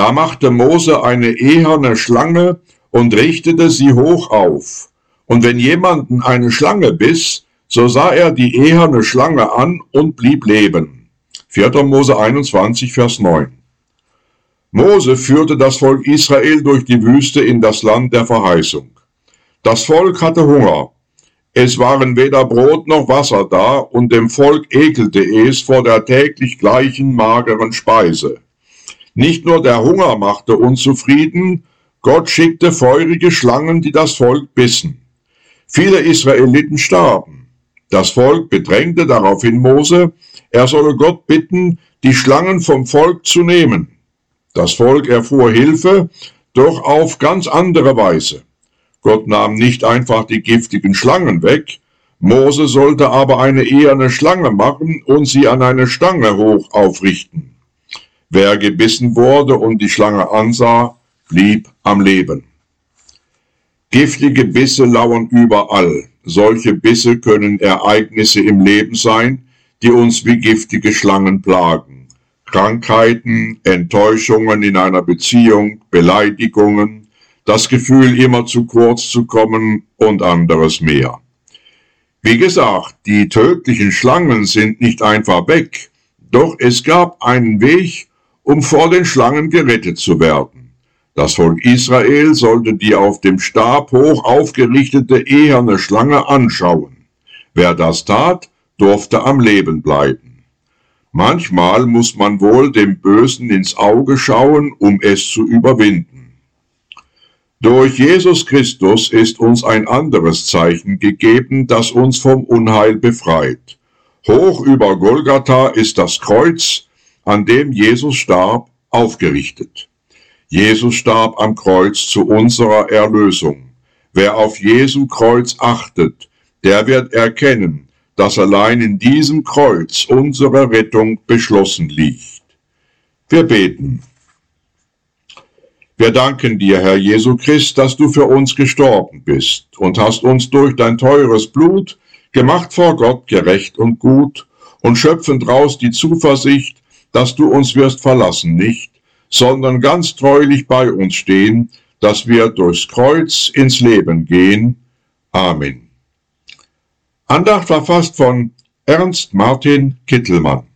Da machte Mose eine eherne Schlange und richtete sie hoch auf. Und wenn jemanden eine Schlange biss, so sah er die eherne Schlange an und blieb leben. 4. Mose 21, Vers 9. Mose führte das Volk Israel durch die Wüste in das Land der Verheißung. Das Volk hatte Hunger. Es waren weder Brot noch Wasser da, und dem Volk ekelte es vor der täglich gleichen mageren Speise. Nicht nur der Hunger machte unzufrieden, Gott schickte feurige Schlangen, die das Volk bissen. Viele Israeliten starben. Das Volk bedrängte daraufhin Mose, er solle Gott bitten, die Schlangen vom Volk zu nehmen. Das Volk erfuhr Hilfe, doch auf ganz andere Weise. Gott nahm nicht einfach die giftigen Schlangen weg, Mose sollte aber eine eherne Schlange machen und sie an eine Stange hoch aufrichten. Wer gebissen wurde und die Schlange ansah, blieb am Leben. Giftige Bisse lauern überall. Solche Bisse können Ereignisse im Leben sein, die uns wie giftige Schlangen plagen. Krankheiten, Enttäuschungen in einer Beziehung, Beleidigungen, das Gefühl, immer zu kurz zu kommen und anderes mehr. Wie gesagt, die tödlichen Schlangen sind nicht einfach weg, doch es gab einen Weg, um vor den Schlangen gerettet zu werden. Das Volk Israel sollte die auf dem Stab hoch aufgerichtete eherne Schlange anschauen. Wer das tat, durfte am Leben bleiben. Manchmal muss man wohl dem Bösen ins Auge schauen, um es zu überwinden. Durch Jesus Christus ist uns ein anderes Zeichen gegeben, das uns vom Unheil befreit. Hoch über Golgatha ist das Kreuz, an dem Jesus starb, aufgerichtet. Jesus starb am Kreuz zu unserer Erlösung. Wer auf Jesu Kreuz achtet, der wird erkennen, dass allein in diesem Kreuz unsere Rettung beschlossen liegt. Wir beten. Wir danken dir, Herr Jesu Christ, dass du für uns gestorben bist und hast uns durch dein teures Blut gemacht vor Gott gerecht und gut und schöpfen draus die Zuversicht, dass du uns wirst verlassen nicht, sondern ganz treulich bei uns stehen, dass wir durchs Kreuz ins Leben gehen. Amen. Andacht verfasst von Ernst Martin Kittelmann.